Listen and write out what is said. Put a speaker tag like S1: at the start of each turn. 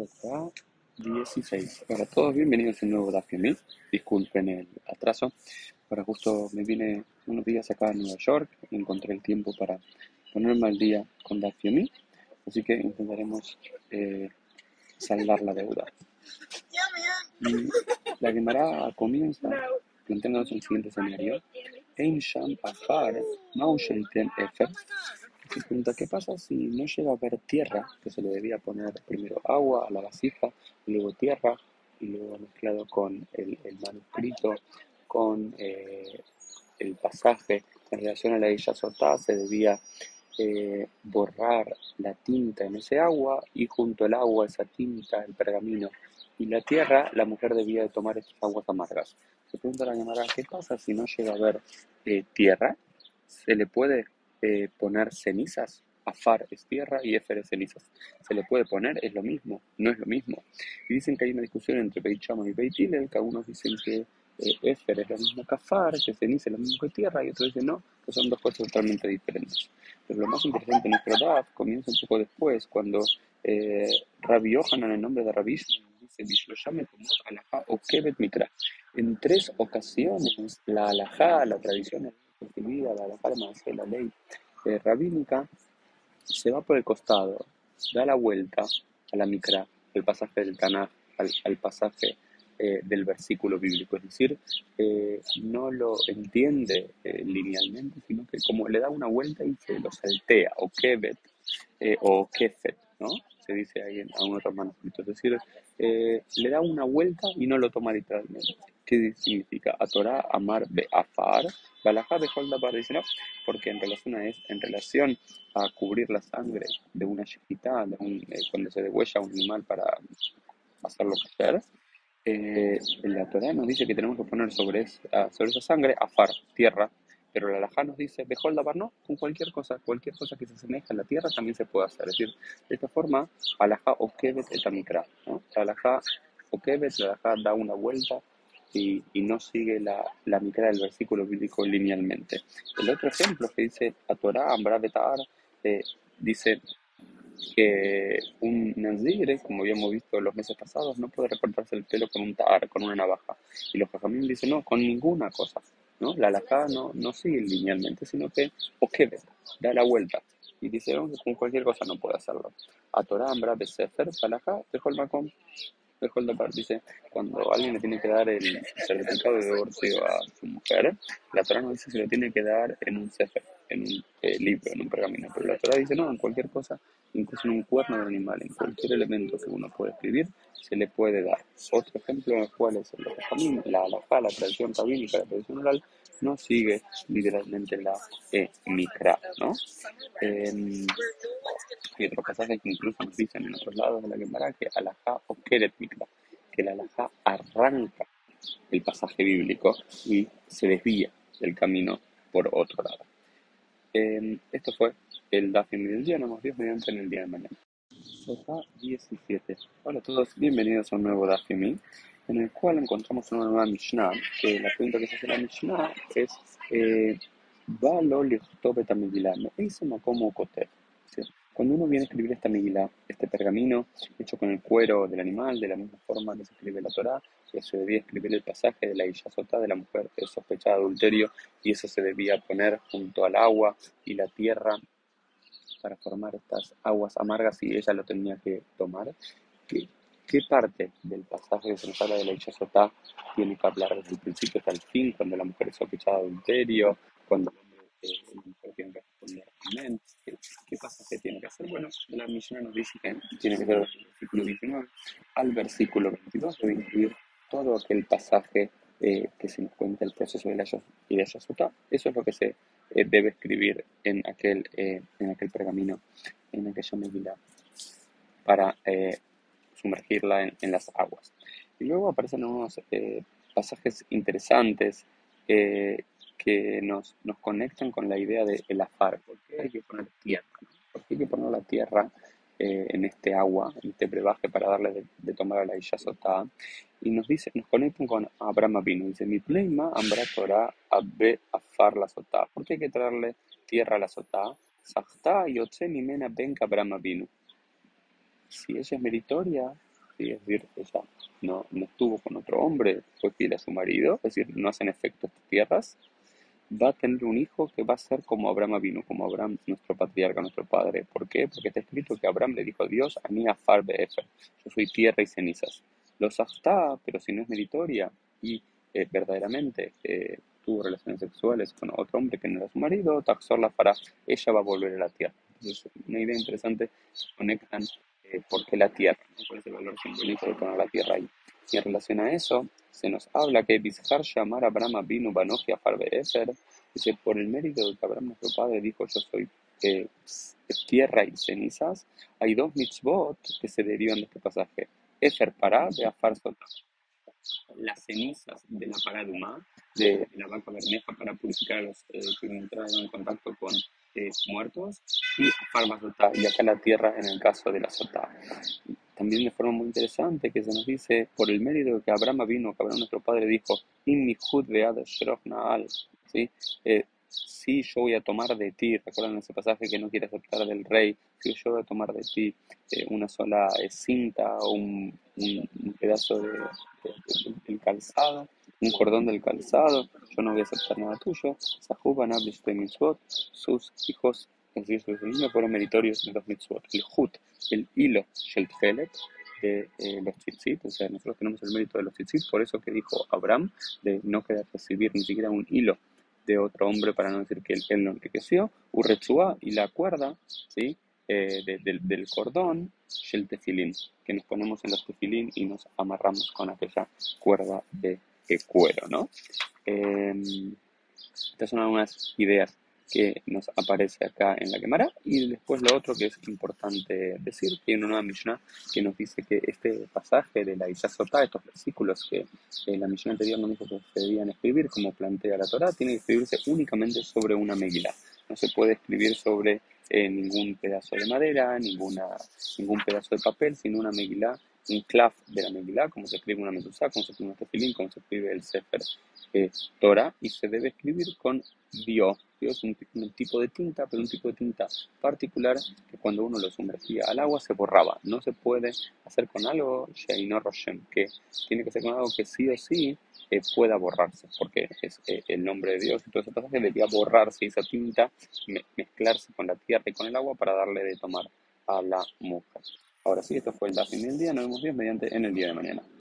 S1: Sotá 16. Hola a todos, bienvenidos a un nuevo Daf Disculpen el atraso. Ahora justo me vine unos días acá a Nueva York y encontré el tiempo para ponerme al día con Daf Así que intentaremos eh, saldar la deuda. Y la Gemara comienza planteándonos el siguiente escenario. Ein Sham Afar Efer se pregunta, ¿qué pasa si no llega a haber tierra? Que se le debía poner primero agua a la vasija, y luego tierra, y luego mezclado con el, manuscrito, con eh, el pasaje en relación a la Isha Sotá, se debía eh, borrar la tinta en ese agua y junto al agua, esa tinta, el pergamino y la tierra, la mujer debía de tomar estas aguas amargas. Se pregunta la llamada, ¿qué pasa si no llega a haber eh, tierra? ¿Se le puede eh, poner cenizas. Afar es tierra y Efer es cenizas. Se le puede poner, es lo mismo, no es lo mismo. Y dicen que hay una discusión entre Beit y Beit que algunos dicen que eh, Efer es lo mismo que Afar, que ceniza es lo mismo que tierra, y otros dicen no, que son dos cosas totalmente diferentes. Pero lo más interesante en nuestro DAF comienza un poco después, cuando eh, Rabbi Yohanan, en nombre de Rabbi dice. En tres ocasiones, la alajá, la tradición escribida, la palma de la ley eh, rabínica, se va por el costado, da la vuelta a la micra, el pasaje del Tanaj, al, pasaje eh, del versículo bíblico, es decir, eh, no lo entiende linealmente, sino que como le da una vuelta y se lo saltea, o kevet, o kefet, ¿no? Se dice ahí en algunos otros manuscritos, es decir, le da una vuelta y no lo toma literalmente. ¿Qué significa? A Torah, amar, be'afar, balajá, beholdabar. Dice no, porque en relación a, es, en relación a cubrir la sangre de una shejitá, eh, cuando se degüella un animal para hacerlo crecer, eh, la Torah nos dice que tenemos que poner sobre, esa, sobre esa sangre afar, tierra, pero la alajá nos dice, beholdabar no, con cualquier cosa, cualquier cosa que se asemeje a la tierra también se puede hacer. Es decir, de esta forma, alajá o kevet etamikra, ¿no? La alajá o kevet, la alajá da una vuelta y, no sigue la, la mitad del versículo bíblico linealmente. El otro ejemplo que dice a Torah, Ambra Betar, eh, dice que un nazir, como habíamos visto los meses pasados, no puede recortarse el pelo con un tar, con una navaja. Y los jajamín dicen, no, con ninguna cosa. ¿no? La alajá no, no sigue linealmente, sino que, o que da la vuelta. Y dice, oh, con cualquier cosa no puede hacerlo. A Torah, Ambra Besefer, Salajá, dejó el macón Mejor la parte dice, cuando alguien le tiene que dar el certificado de divorcio a su mujer, la Torah no dice si lo tiene que dar en un sefer, en un eh, libro, en un pergamino, pero la Torah dice no, en cualquier cosa, incluso en un cuerno de animal, en cualquier elemento que uno puede escribir, se le puede dar. Otro ejemplo en el cual es el la alajá, la tradición rabínica, la tradición oral, no sigue literalmente la eh, mikra, ¿no? Eh, hay otros pasajes que incluso nos dicen en otros lados de la Gemara que alajá o keret mikra, que la alajá arranca el pasaje bíblico y se desvía del camino por otro lado. Eh, esto fue el Dafim del día, nos vemos mediante en el día de mañana. Sota 17. Hola a todos, bienvenidos a un nuevo Dafim en el cual encontramos una nueva Mishnah, que la pregunta que se hace la Mishnah es eh, lichtobe Megillah, como kotev. Cuando uno viene a escribir esta Megillah, este pergamino hecho con el cuero del animal, de la misma forma que se escribe la Torah, que se debía escribir el pasaje de la Sotá de la mujer que sospechada de adulterio, y eso se debía poner junto al agua y la tierra para formar estas aguas amargas y ella lo tenía que tomar. ¿Qué parte del pasaje que se nos habla de la Sotá tiene que hablar desde el principio hasta el fin, cuando la mujer es sospechada de adulterio, cuando eh, la mujer tiene que ¿Qué, ¿Qué tiene que hacer? Bueno, la misión nos dice que tiene que ser del versículo 19 al versículo 22, debe incluir todo aquel pasaje eh, que se encuentra el proceso de la Isha Sotá. Eso es lo que se eh, debe escribir en aquel, en aquel pergamino, en aquella medida, para sumergirla en, las aguas. Y luego aparecen unos eh, pasajes interesantes eh, que nos, nos conectan con la idea de el afar. ¿Por qué hay que poner tierra? ¿Por qué hay que poner la tierra eh, en este agua, en este brebaje para darle de, tomar a la Isha Sotá? Y nos dice, nos conectan con Abraham Avinu. Dice, mi pleima ambra Torah abbe afar la Sotá. ¿Por qué hay que traerle tierra a la Sotá? Sahta yotze mimena benka Abraham Avinu si ella es meritoria, es decir, ella no, no estuvo con otro hombre, fue fiel a su marido, es decir, no hacen efecto estas tierras, va a tener un hijo que va a ser como Abraham vino, como Abraham, nuestro patriarca, nuestro padre. ¿Por qué? Porque está escrito que Abraham le dijo a Dios, a mí afar befer, yo soy tierra y cenizas. Los hasta, pero si no es meritoria y eh, verdaderamente eh, tuvo relaciones sexuales con otro hombre que no era su marido, Taxor la fará, ella va a volver a la tierra. Entonces, una idea interesante, conectan eh, por qué la tierra, ¿no? cuál es el valor simbólico de poner la tierra ahí. En relación a eso, se nos habla que Bishar llamar a Abraham vino Banoji a Farbeefer, dice, por el mérito de que Abraham, nuestro padre, dijo, yo soy eh, tierra y cenizas, hay dos mitzvot que se derivan de este pasaje. Efer para de Afar las cenizas de la paraduma, de, la vaca bermeja para purificar a los eh, que entraron en contacto con eh, muertos, y Afar y acá la tierra en el caso de la sotá también de forma muy interesante que se nos dice, por el mérito de que Abraham vino, que Abraham nuestro padre dijo, In ¿sí? Eh, si yo voy a tomar de ti, recuerdan ese pasaje que no quiere aceptar del rey, si yo voy a tomar de ti eh, una sola eh, cinta o un, un, pedazo de, del calzado, un cordón del calzado, yo no voy a aceptar nada tuyo. Sus hijos decir, sus niños fueron meritorios de los mitzvot. El hut, el hilo, el tfelet, de eh, los tzitzit, o sea, nosotros tenemos el mérito de los tzitzit, por eso que dijo Abraham, de no querer recibir ni siquiera un hilo de otro hombre para no decir que él, él lo enriqueció, urrechua y la cuerda, ¿sí? Eh, del cordón, el tefilín, que nos ponemos en los tefilín y nos amarramos con aquella cuerda de, cuero, ¿no? Eh, estas son algunas ideas que nos aparece acá en la quemara. Y después lo otro que es importante decir, que hay una nueva Mishnah que nos dice que este pasaje de la Isasotá, estos versículos que la Mishnah anterior nos dijo que se debían escribir, como plantea la Torah, tiene que escribirse únicamente sobre una megilá. No se puede escribir sobre eh, ningún pedazo de madera, ninguna, ningún pedazo de papel, sino una megilá un clav de la Megilá, como se escribe una Medusá, como se escribe un tefilín, como se escribe el Sefer eh, Torah, y se debe escribir con Dio. Dio es un, tipo de tinta, pero un tipo de tinta particular que cuando uno lo sumergía al agua se borraba. No se puede hacer con algo, Sheino Roshem, que tiene que ser con algo que sí o sí eh, pueda borrarse, porque es eh, el nombre de Dios. Entonces, ese pasaje debería borrarse esa tinta, mezclarse con la tierra y con el agua para darle de tomar a la mujer. Ahora sí, esto fue el Dafim del día. Nos vemos bien mediante en el día de mañana.